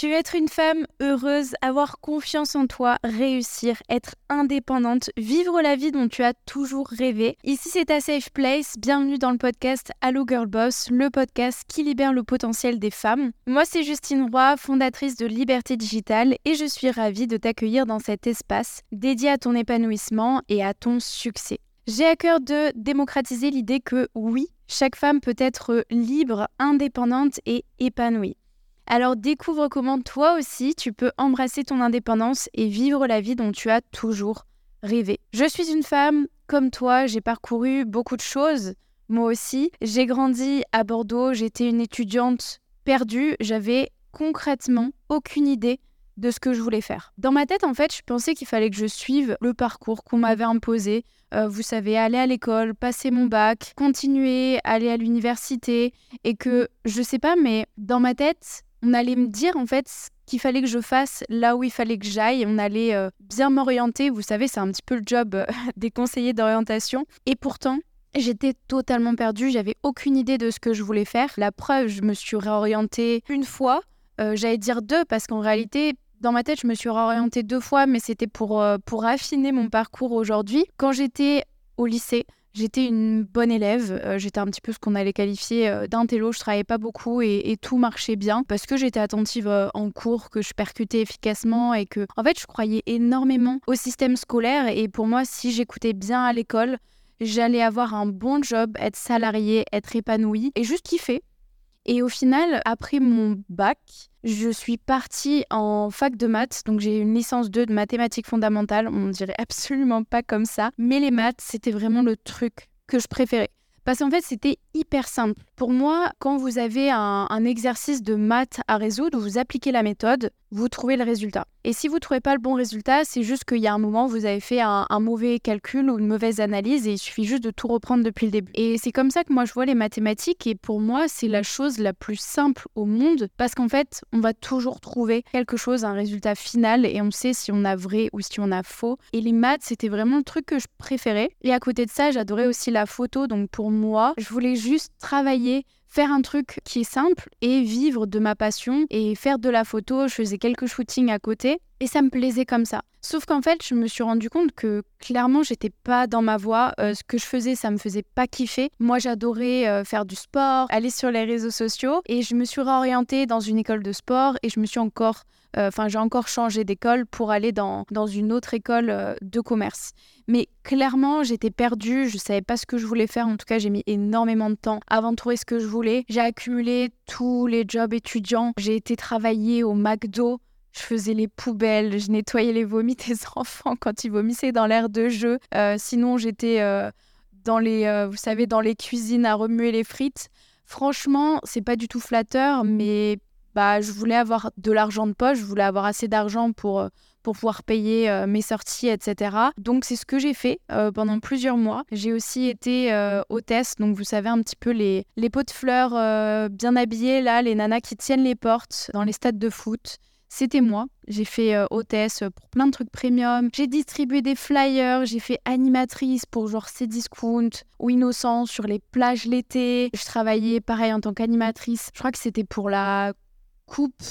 Tu veux être une femme heureuse, avoir confiance en toi, réussir, être indépendante, vivre la vie dont tu as toujours rêvé. Ici c'est ta safe place, bienvenue dans le podcast Allo Girl Boss, le podcast qui libère le potentiel des femmes. Moi c'est Justine Roy, fondatrice de Liberté Digitale et je suis ravie de t'accueillir dans cet espace dédié à ton épanouissement et à ton succès. J'ai à cœur de démocratiser l'idée que oui, chaque femme peut être libre, indépendante et épanouie. Alors découvre comment toi aussi tu peux embrasser ton indépendance et vivre la vie dont tu as toujours rêvé. Je suis une femme comme toi, j'ai parcouru beaucoup de choses, moi aussi. J'ai grandi à Bordeaux, j'étais une étudiante perdue, j'avais concrètement aucune idée de ce que je voulais faire. Dans ma tête, en fait, je pensais qu'il fallait que je suive le parcours qu'on m'avait imposé. Euh, vous savez, aller à l'école, passer mon bac, continuer, aller à l'université, et que, je sais pas, mais dans ma tête, on allait me dire en fait qu'il fallait que je fasse là où il fallait que j'aille. On allait euh, bien m'orienter. Vous savez, c'est un petit peu le job euh, des conseillers d'orientation. Et pourtant, J'étais totalement perdue, j'avais aucune idée de ce que je voulais faire. La preuve, je me suis réorientée une fois, euh, j'allais dire deux, parce qu'en réalité, dans ma tête, je me suis réorientée deux fois, mais c'était pour, pour affiner mon parcours aujourd'hui. Quand j'étais au lycée, J'étais une bonne élève, euh, j'étais un petit peu ce qu'on allait qualifier euh, d'intello, je travaillais pas beaucoup et, tout marchait bien parce que j'étais attentive euh, en cours, que je percutais efficacement et que en fait je croyais énormément au système scolaire et pour moi si j'écoutais bien à l'école, j'allais avoir un bon job, être salarié, être épanoui et juste kiffer. Et au final, après mon bac, je suis partie en fac de maths, donc j'ai une licence 2 de mathématiques fondamentales. On dirait absolument pas comme ça, mais les maths, c'était vraiment le truc que je préférais. Parce qu'en fait, c'était hyper simple. Pour moi, quand vous avez un, exercice de maths à résoudre, vous appliquez la méthode, vous trouvez le résultat. Et si vous ne trouvez pas le bon résultat, c'est juste qu'il y a un moment, vous avez fait un, mauvais calcul ou une mauvaise analyse et il suffit juste de tout reprendre depuis le début. Et c'est comme ça que moi je vois les mathématiques et pour moi, c'est la chose la plus simple au monde parce qu'en fait, on va toujours trouver quelque chose, un résultat final et on sait si on a vrai ou si on a faux. Et les maths, c'était vraiment le truc que je préférais. Et à côté de ça, j'adorais aussi la photo. Donc pour moi, je voulais juste travailler faire un truc qui est simple et vivre de ma passion et faire de la photo. Je faisais quelques shootings à côté et ça me plaisait comme ça. Sauf qu'en fait, je me suis rendu compte que clairement, j'étais pas dans ma voie. Euh, ce que je faisais, ça me faisait pas kiffer. Moi, j'adorais euh, faire du sport, aller sur les réseaux sociaux et je me suis réorientée dans une école de sport et je me suis encore enfin, j'ai encore changé d'école pour aller dans, dans une autre école euh, de commerce. Mais clairement, j'étais perdue, je savais pas ce que je voulais faire. En tout cas, j'ai mis énormément de temps avant de trouver ce que je voulais. J'ai accumulé tous les jobs étudiants. J'ai été travailler au McDo. Je faisais les poubelles, je nettoyais les vomis des enfants quand ils vomissaient dans l'air de jeu. Euh, sinon, j'étais dans les, vous savez, dans les cuisines à remuer les frites. Franchement, c'est pas du tout flatteur, mais bah, je voulais avoir de l'argent de poche, je voulais avoir assez d'argent pour, euh, pour pouvoir payer euh, mes sorties, etc. Donc c'est ce que j'ai fait euh, pendant plusieurs mois. J'ai aussi été hôtesse, donc vous savez un petit peu les, les pots de fleurs bien habillés, là, les nanas qui tiennent les portes dans les stades de foot. C'était moi. J'ai fait hôtesse pour plein de trucs premium. J'ai distribué des flyers. J'ai fait animatrice pour genre Cdiscount ou Innocent sur les plages l'été. Je travaillais pareil en tant qu'animatrice. Je crois que c'était pour la coupe.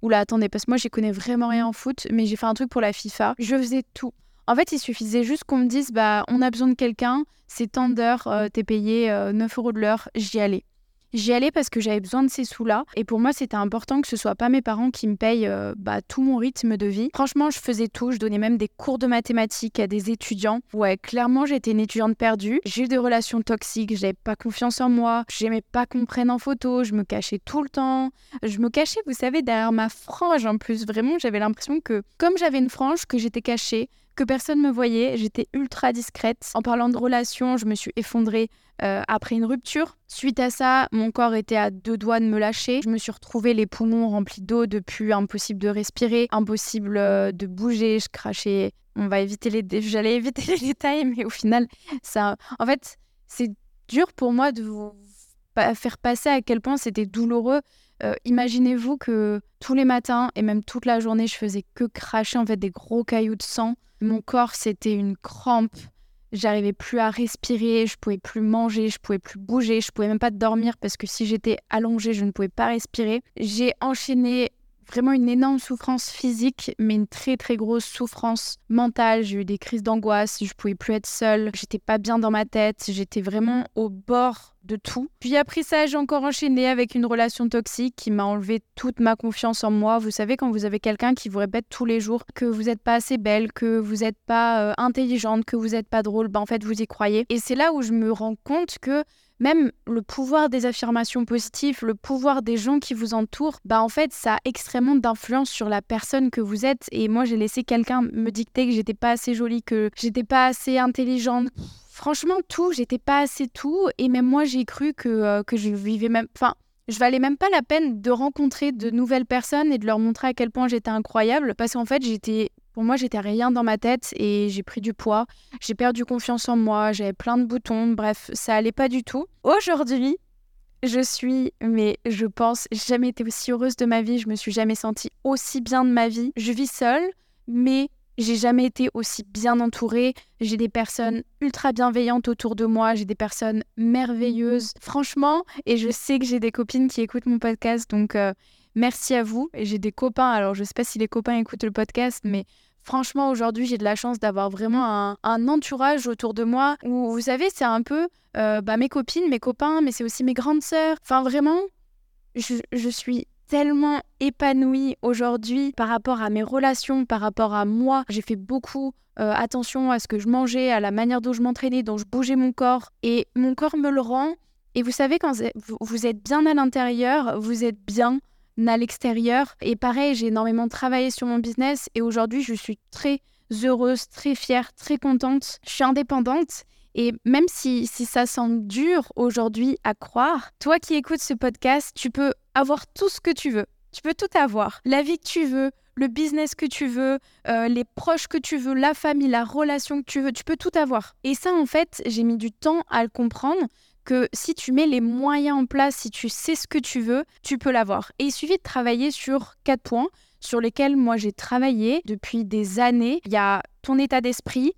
Oula, attendez, parce que moi, j'y connais vraiment rien en foot, mais j'ai fait un truc pour la FIFA. Je faisais tout. En fait, il suffisait juste qu'on me dise, bah, on a besoin de quelqu'un, c'est tant d'heures, t'es payé 9 euh, euros de l'heure, j'y allais. J'y allais parce que j'avais besoin de ces sous-là. Et pour moi, c'était important que ce soit pas mes parents qui me payent euh, bah, tout mon rythme de vie. Franchement, je faisais tout. Je donnais même des cours de mathématiques à des étudiants. Ouais, clairement, j'étais une étudiante perdue. J'ai eu des relations toxiques. J'avais pas confiance en moi. J'aimais pas qu'on prenne en photo. Je me cachais tout le temps. Je me cachais, vous savez, derrière ma frange en plus. Vraiment, j'avais l'impression que, comme j'avais une frange, que j'étais cachée personne me voyait, j'étais ultra discrète. En parlant de relations, je me suis effondrée euh, après une rupture. Suite à ça, mon corps était à deux doigts de me lâcher. Je me suis retrouvée les poumons remplis d'eau depuis impossible de respirer, impossible euh, de bouger, je crachais. On va éviter les j'allais éviter les détails mais au final ça en fait, c'est dur pour moi de vous faire passer à quel point c'était douloureux. Euh, imaginez-vous que tous les matins et même toute la journée, je faisais que cracher en fait des gros cailloux de sang mon corps, c'était une crampe. J'arrivais plus à respirer, je pouvais plus manger, je pouvais plus bouger, je pouvais même pas dormir parce que si j'étais allongée, je ne pouvais pas respirer. J'ai enchaîné vraiment une énorme souffrance physique, mais une très très grosse souffrance mentale. J'ai eu des crises d'angoisse, je pouvais plus être seule, j'étais pas bien dans ma tête, j'étais vraiment au bord de tout. Puis après ça, j'ai encore enchaîné avec une relation toxique qui m'a enlevé toute ma confiance en moi. Vous savez, quand vous avez quelqu'un qui vous répète tous les jours que vous n'êtes pas assez belle, que vous n'êtes pas euh, intelligente, que vous n'êtes pas drôle, ben en fait, vous y croyez. Et c'est là où je me rends compte que même le pouvoir des affirmations positives, le pouvoir des gens qui vous entourent, bah en fait, ça a extrêmement d'influence sur la personne que vous êtes. Et moi, j'ai laissé quelqu'un me dicter que j'étais pas assez jolie, que j'étais pas assez intelligente. Franchement, tout, j'étais pas assez tout. Et même moi, j'ai cru que, euh, que je vivais même. Enfin, je valais même pas la peine de rencontrer de nouvelles personnes et de leur montrer à quel point j'étais incroyable. Parce qu'en fait, j'étais. Pour moi, j'étais rien dans ma tête et j'ai pris du poids. J'ai perdu confiance en moi. J'avais plein de boutons. Bref, ça allait pas du tout. Aujourd'hui, je suis, mais je pense, jamais été aussi heureuse de ma vie. Je me suis jamais sentie aussi bien de ma vie. Je vis seule, mais j'ai jamais été aussi bien entourée. J'ai des personnes ultra bienveillantes autour de moi. J'ai des personnes merveilleuses. Franchement, et je sais que j'ai des copines qui écoutent mon podcast. Donc, euh, merci à vous. Et j'ai des copains. Alors, je sais pas si les copains écoutent le podcast, mais franchement, aujourd'hui, j'ai de la chance d'avoir vraiment un, entourage autour de moi où, vous savez, c'est un peu euh, bah, mes copines, mes copains, mais c'est aussi mes grandes sœurs. Enfin, vraiment, je, suis tellement épanouie aujourd'hui par rapport à mes relations, par rapport à moi. J'ai fait beaucoup euh, attention à ce que je mangeais, à la manière dont je m'entraînais, dont je bougeais mon corps. Et mon corps me le rend. Et vous savez, quand vous êtes bien à l'intérieur, vous êtes bien à l'extérieur. Et pareil, j'ai énormément travaillé sur mon business et aujourd'hui, je suis très heureuse, très fière, très contente. Je suis indépendante et même si, si ça semble dur aujourd'hui à croire, toi qui écoutes ce podcast, tu peux avoir tout ce que tu veux. Tu peux tout avoir. La vie que tu veux, le business que tu veux, euh, les proches que tu veux, la famille, la relation que tu veux, tu peux tout avoir. Et ça, en fait, j'ai mis du temps à le comprendre que si tu mets les moyens en place, si tu sais ce que tu veux, tu peux l'avoir. Et il suffit de travailler sur quatre points sur lesquels moi j'ai travaillé depuis des années. Il y a ton état d'esprit,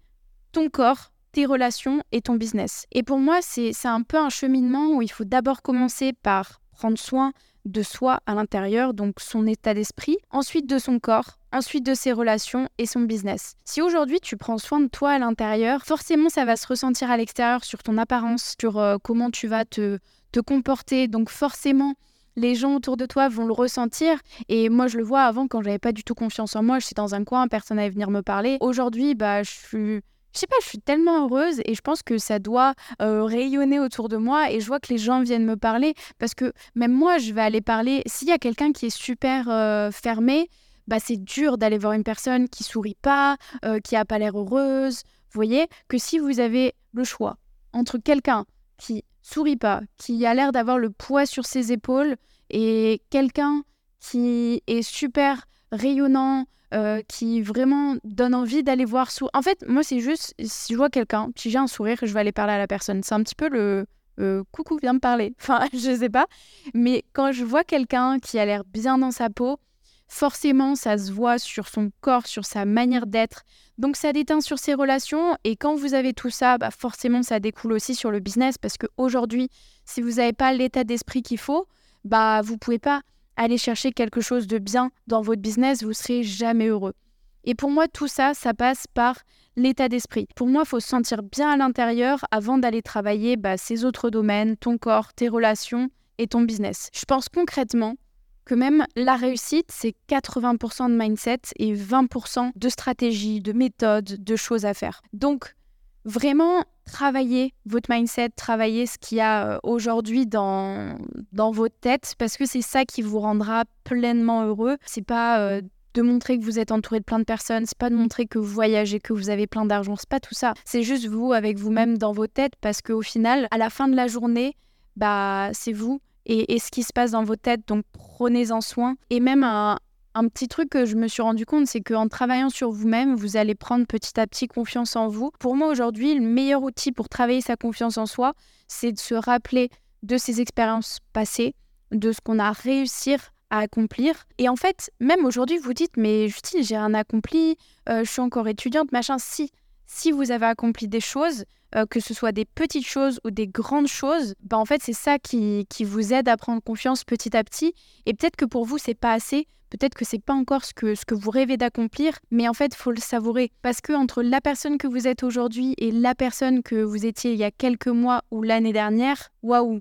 ton corps, tes relations et ton business. Et pour moi, c'est un peu un cheminement où il faut d'abord commencer par prendre soin de soi à l'intérieur, donc son état d'esprit, ensuite de son corps, ensuite de ses relations et son business. Si aujourd'hui tu prends soin de toi à l'intérieur, forcément ça va se ressentir à l'extérieur sur ton apparence, sur euh, comment tu vas te, te comporter, donc forcément les gens autour de toi vont le ressentir. Et moi, je le vois avant, quand j'avais pas du tout confiance en moi, je suis dans un coin, personne n'allait venir me parler. Aujourd'hui, bah, je suis je sais pas, je suis tellement heureuse et je pense que ça doit rayonner autour de moi et je vois que les gens viennent me parler parce que même moi, je vais aller parler. S'il y a quelqu'un qui est super fermé, bah c'est dur d'aller voir une personne qui sourit pas, qui a pas l'air heureuse. Vous voyez? Que si vous avez le choix entre quelqu'un qui sourit pas, qui a l'air d'avoir le poids sur ses épaules et quelqu'un qui est super rayonnant, euh, qui vraiment donne envie d'aller voir sous. En fait, moi, c'est juste, si je vois quelqu'un, si j'ai un sourire, je vais aller parler à la personne. C'est un petit peu le coucou, viens me parler. Enfin, je sais pas. Mais quand je vois quelqu'un qui a l'air bien dans sa peau, forcément, ça se voit sur son corps, sur sa manière d'être. Donc, ça déteint sur ses relations. Et quand vous avez tout ça, bah, forcément, ça découle aussi sur le business. Parce qu'aujourd'hui, si vous n'avez pas l'état d'esprit qu'il faut, bah, vous pouvez pas aller chercher quelque chose de bien dans votre business, vous serez jamais heureux. Et pour moi, tout ça, ça passe par l'état d'esprit. Pour moi, il faut se sentir bien à l'intérieur avant d'aller travailler bah, ces autres domaines, ton corps, tes relations et ton business. Je pense concrètement que même la réussite, c'est 80% de mindset et 20% de stratégie, de méthode, de choses à faire. Donc, vraiment travailler votre mindset, travailler ce qu'il y a euh, aujourd'hui dans, dans votre tête, parce que c'est ça qui vous rendra pleinement heureux. C'est pas euh, de montrer que vous êtes entouré de plein de personnes, c'est pas de montrer que vous voyagez, que vous avez plein d'argent, c'est pas tout ça. C'est juste vous avec vous-même dans vos têtes, parce qu'au final, à la fin de la journée, bah c'est vous et, et, ce qui se passe dans vos têtes, donc prenez-en soin. Et même un, un petit truc que je me suis rendu compte, c'est qu'en travaillant sur vous-même, vous allez prendre petit à petit confiance en vous. Pour moi, aujourd'hui, le meilleur outil pour travailler sa confiance en soi, c'est de se rappeler de ses expériences passées, de ce qu'on a réussi à accomplir. Et en fait, même aujourd'hui, vous dites, mais Justine, j'ai rien accompli, euh, je suis encore étudiante, machin. Si, si vous avez accompli des choses, euh, que ce soit des petites choses ou des grandes choses, bah en fait, c'est ça qui, qui vous aide à prendre confiance petit à petit. Et peut-être que pour vous, c'est pas assez Peut-être que c'est pas encore ce que, ce que vous rêvez d'accomplir, mais en fait, faut le savourer. Parce que entre la personne que vous êtes aujourd'hui et la personne que vous étiez il y a quelques mois ou l'année dernière, waouh,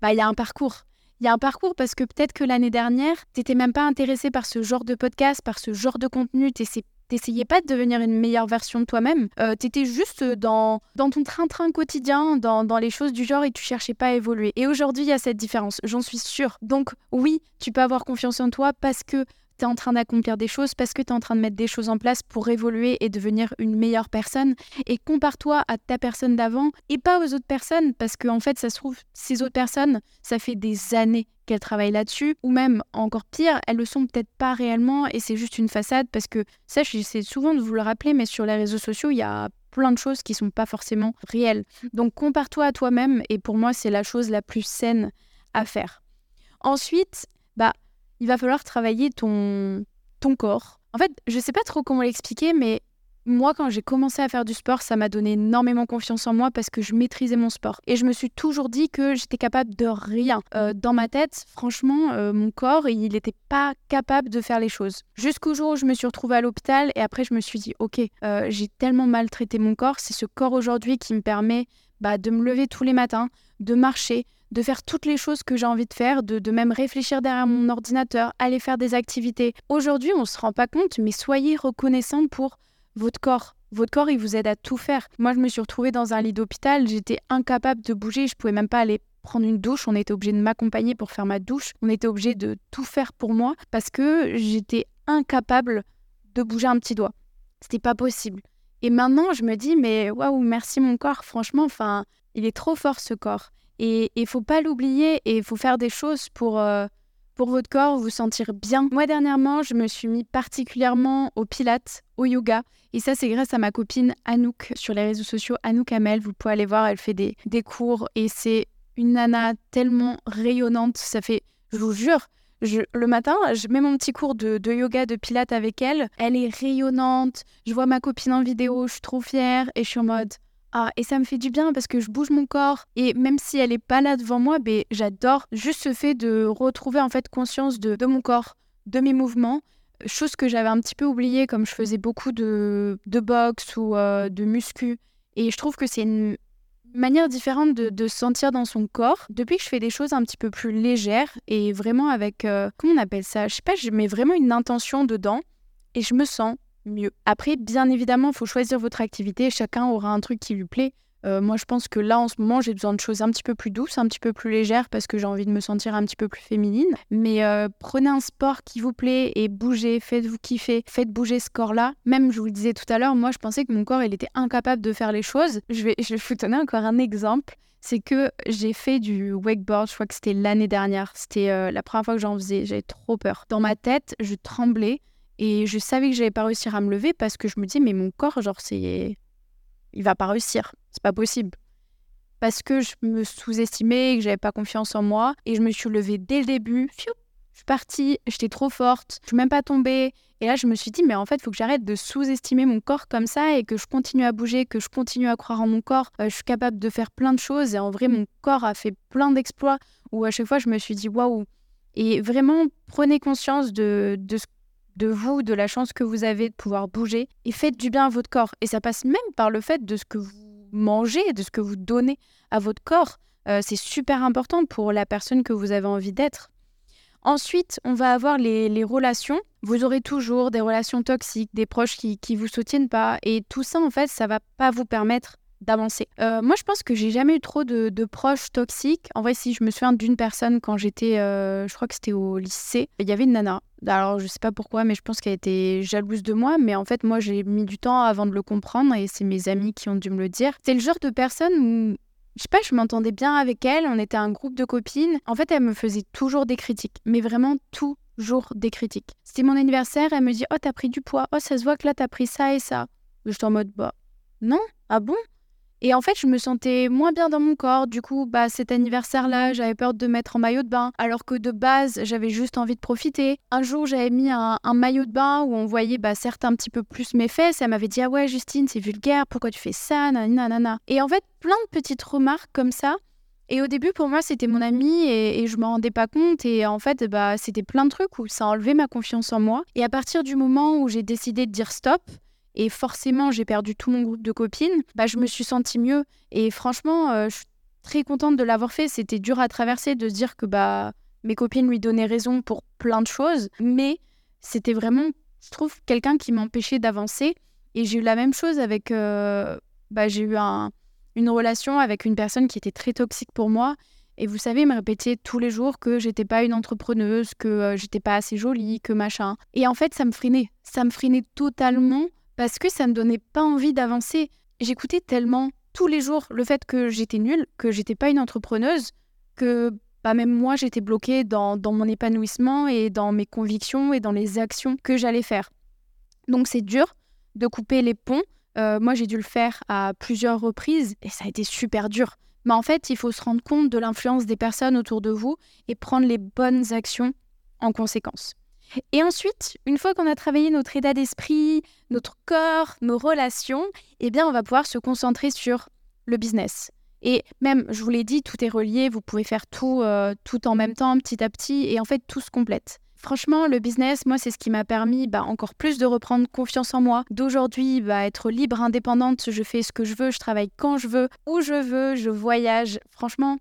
bah, il y a un parcours. Il y a un parcours parce que peut-être que l'année dernière, tu n'étais même pas intéressé par ce genre de podcast, par ce genre de contenu, T'essayais pas de devenir une meilleure version de toi-même. Euh, tu étais juste dans, dans ton train-train quotidien, dans, dans, les choses du genre et tu cherchais pas à évoluer. Et aujourd'hui, il y a cette différence, j'en suis sûre. Donc oui, tu peux avoir confiance en toi parce que en train d'accomplir des choses, parce que tu es en train de mettre des choses en place pour évoluer et devenir une meilleure personne. Et compare-toi à ta personne d'avant et pas aux autres personnes, parce qu'en en fait, ça se trouve, ces autres personnes, ça fait des années qu'elles travaillent là-dessus, ou même encore pire, elles le sont peut-être pas réellement et c'est juste une façade, parce que ça, j'essaie souvent de vous le rappeler, mais sur les réseaux sociaux, il y a plein de choses qui sont pas forcément réelles. Donc compare-toi à toi-même et pour moi, c'est la chose la plus saine à faire. Ensuite, bah il va falloir travailler ton, ton corps. En fait, je sais pas trop comment l'expliquer, mais moi, quand j'ai commencé à faire du sport, ça m'a donné énormément confiance en moi parce que je maîtrisais mon sport. Et je me suis toujours dit que j'étais capable de rien. Euh, dans ma tête, franchement, euh, mon corps, il n'était pas capable de faire les choses. Jusqu'au jour où je me suis retrouvée à l'hôpital et après, je me suis dit, ok, euh, j'ai tellement maltraité mon corps, c'est ce corps aujourd'hui qui me permet bah, de me lever tous les matins, de marcher, de faire toutes les choses que j'ai envie de faire, de, même réfléchir derrière mon ordinateur, aller faire des activités. Aujourd'hui, on ne se rend pas compte, mais soyez reconnaissant pour votre corps. Votre corps, il vous aide à tout faire. Moi, je me suis retrouvée dans un lit d'hôpital, j'étais incapable de bouger, je pouvais même pas aller prendre une douche, on était obligé de m'accompagner pour faire ma douche, on était obligé de tout faire pour moi parce que j'étais incapable de bouger un petit doigt. C'était pas possible. Et maintenant, je me dis mais waouh, merci mon corps, franchement, enfin, il est trop fort ce corps. Et il faut pas l'oublier et il faut faire des choses pour, euh, pour votre corps, vous sentir bien. Moi, dernièrement, je me suis mis particulièrement au pilates, au yoga. Et ça, c'est grâce à ma copine Anouk sur les réseaux sociaux. Anouk Amel, vous pouvez aller voir, elle fait des, des cours et c'est une nana tellement rayonnante. Ça fait, je vous jure, je, le matin, je mets mon petit cours de, de, yoga, de pilates avec elle. Elle est rayonnante. Je vois ma copine en vidéo, je suis trop fière et je suis en mode ah, et ça me fait du bien parce que je bouge mon corps. Et même si elle est pas là devant moi, ben, j'adore juste ce fait de retrouver en fait conscience de, mon corps, de mes mouvements. Chose que j'avais un petit peu oubliée comme je faisais beaucoup de, de boxe ou euh, de muscu. Et je trouve que c'est une manière différente de, sentir dans son corps. Depuis que je fais des choses un petit peu plus légères et vraiment avec, euh, comment on appelle ça? Je sais pas, je mets vraiment une intention dedans et je me sens mieux. Après, bien évidemment, il faut choisir votre activité. Chacun aura un truc qui lui plaît. Euh, moi, je pense que là, en ce moment, j'ai besoin de choses un petit peu plus douces, un petit peu plus légères, parce que j'ai envie de me sentir un petit peu plus féminine. Mais euh, prenez un sport qui vous plaît et bougez, faites-vous kiffer, faites bouger ce corps-là. Même, je vous le disais tout à l'heure, moi, je pensais que mon corps, il était incapable de faire les choses. Je vais, je vous donner encore un exemple. C'est que j'ai fait du wakeboard, je crois que c'était l'année dernière. C'était euh, la première fois que j'en faisais. J'avais trop peur. Dans ma tête, je tremblais. Et je savais que j'allais pas réussir à me lever parce que je me disais, mais mon corps, genre, c'est. Il va pas réussir. C'est pas possible. Parce que je me sous-estimais, que j'avais pas confiance en moi. Et je me suis levée dès le début. Je suis partie, j'étais trop forte, je suis même pas tombée. Et là, je me suis dit, mais en fait, il faut que j'arrête de sous-estimer mon corps comme ça et que je continue à bouger, que je continue à croire en mon corps. Euh, je suis capable de faire plein de choses et en vrai, mon corps a fait plein d'exploits où à chaque fois, je me suis dit, waouh. Et vraiment, prenez conscience de, de ce de vous, de la chance que vous avez de pouvoir bouger et faites du bien à votre corps. Et ça passe même par le fait de ce que vous mangez, de ce que vous donnez à votre corps. Euh, c'est super important pour la personne que vous avez envie d'être. Ensuite, on va avoir les, relations. Vous aurez toujours des relations toxiques, des proches qui ne vous soutiennent pas. Et tout ça, en fait, ça va pas vous permettre d'avancer. Euh, moi, je pense que j'ai jamais eu trop de, proches toxiques. En vrai, si je me souviens d'une personne quand j'étais, euh, je crois que c'était au lycée, il y avait une nana. Alors, je sais pas pourquoi, mais je pense qu'elle était jalouse de moi. Mais en fait, moi, j'ai mis du temps avant de le comprendre et c'est mes amis qui ont dû me le dire. C'est le genre de personne où je sais pas, je m'entendais bien avec elle, on était un groupe de copines. En fait, elle me faisait toujours des critiques, mais vraiment toujours des critiques. C'était mon anniversaire, elle me dit Oh, t'as pris du poids, oh, ça se voit que là, t'as pris ça et ça. J'étais en mode Bah, non, ah bon? Et en fait, je me sentais moins bien dans mon corps. Du coup, bah, cet anniversaire-là, j'avais peur de mettre en maillot de bain, alors que de base, j'avais juste envie de profiter. Un jour, j'avais mis un, maillot de bain où on voyait bah, certes un petit peu plus mes fesses. Elle m'avait dit Ah ouais, Justine, c'est vulgaire, pourquoi tu fais ça? Nanana. Et en fait, plein de petites remarques comme ça. Et au début, pour moi, c'était mon ami et, je je m'en rendais pas compte. Et en fait, bah, c'était plein de trucs où ça a enlevé ma confiance en moi. Et à partir du moment où j'ai décidé de dire stop, et forcément j'ai perdu tout mon groupe de copines, bah, je me suis sentie mieux. Et franchement, euh, je suis très contente de l'avoir fait. C'était dur à traverser de se dire que bah, mes copines lui donnaient raison pour plein de choses, mais c'était vraiment, je trouve, quelqu'un qui m'empêchait d'avancer. Et j'ai eu la même chose avec. Euh, bah, j'ai eu une relation avec une personne qui était très toxique pour moi. Et vous savez, me répétait tous les jours que j'étais pas une entrepreneuse, que euh, j'étais pas assez jolie, que machin. Et en fait, ça me freinait. Ça me freinait totalement parce que ça me donnait pas envie d'avancer. J'écoutais tellement tous les jours le fait que j'étais nulle, que j'étais pas une entrepreneuse, que bah, même moi j'étais bloquée dans, mon épanouissement et dans mes convictions et dans les actions que j'allais faire. Donc c'est dur de couper les ponts. Euh, moi j'ai dû le faire à plusieurs reprises et ça a été super dur. Mais en fait, il faut se rendre compte de l'influence des personnes autour de vous et prendre les bonnes actions en conséquence. Et ensuite, une fois qu'on a travaillé notre état d'esprit, notre corps, nos relations, eh bien, on va pouvoir se concentrer sur le business. Et même, je vous l'ai dit, tout est relié, vous pouvez faire tout, euh, tout en même temps, petit à petit, et en fait, tout se complète. Franchement, le business, moi, c'est ce qui m'a permis bah, encore plus de reprendre confiance en moi, d'aujourd'hui bah, être libre, indépendante, je fais ce que je veux, je travaille quand je veux, où je veux, je voyage. Franchement,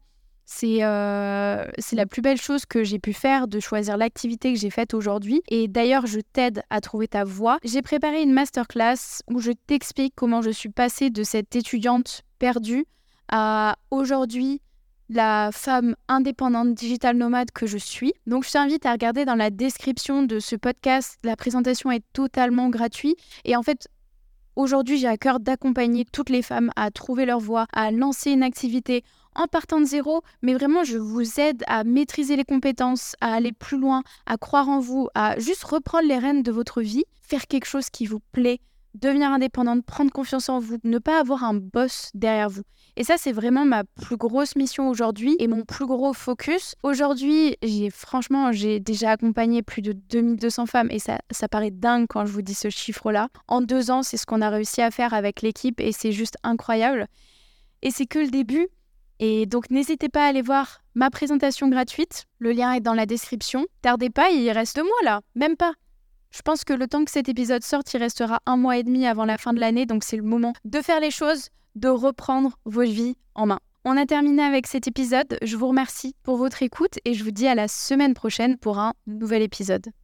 euh, c'est la plus belle chose que j'ai pu faire de choisir l'activité que j'ai faite aujourd'hui. Et d'ailleurs, je t'aide à trouver ta voie. J'ai préparé une masterclass où je t'explique comment je suis passée de cette étudiante perdue à aujourd'hui la femme indépendante digital nomade que je suis. Donc je t'invite à regarder dans la description de ce podcast. La présentation est totalement gratuite. Et en fait, aujourd'hui, j'ai à cœur d'accompagner toutes les femmes à trouver leur voie, à lancer une activité en partant de zéro, mais vraiment je vous aide à maîtriser les compétences, à aller plus loin, à croire en vous, à juste reprendre les rênes de votre vie, faire quelque chose qui vous plaît, devenir indépendante, prendre confiance en vous, ne pas avoir un boss derrière vous. Et ça, c'est vraiment ma plus grosse mission aujourd'hui et mon plus gros focus. Aujourd'hui, j'ai franchement, j'ai déjà accompagné plus de 2200 femmes et ça, ça paraît dingue quand je vous dis ce chiffre-là. En deux ans, c'est ce qu'on a réussi à faire avec l'équipe et c'est juste incroyable. Et c'est que le début. Et donc n'hésitez pas à aller voir ma présentation gratuite. Le lien est dans la description. Tardez pas, il reste deux mois là, même pas. Je pense que le temps que cet épisode sorte, il restera un mois et demi avant la fin de l'année, donc c'est le moment de faire les choses, de reprendre vos vies en main. On a terminé avec cet épisode. Je vous remercie pour votre écoute et je vous dis à la semaine prochaine pour un nouvel épisode.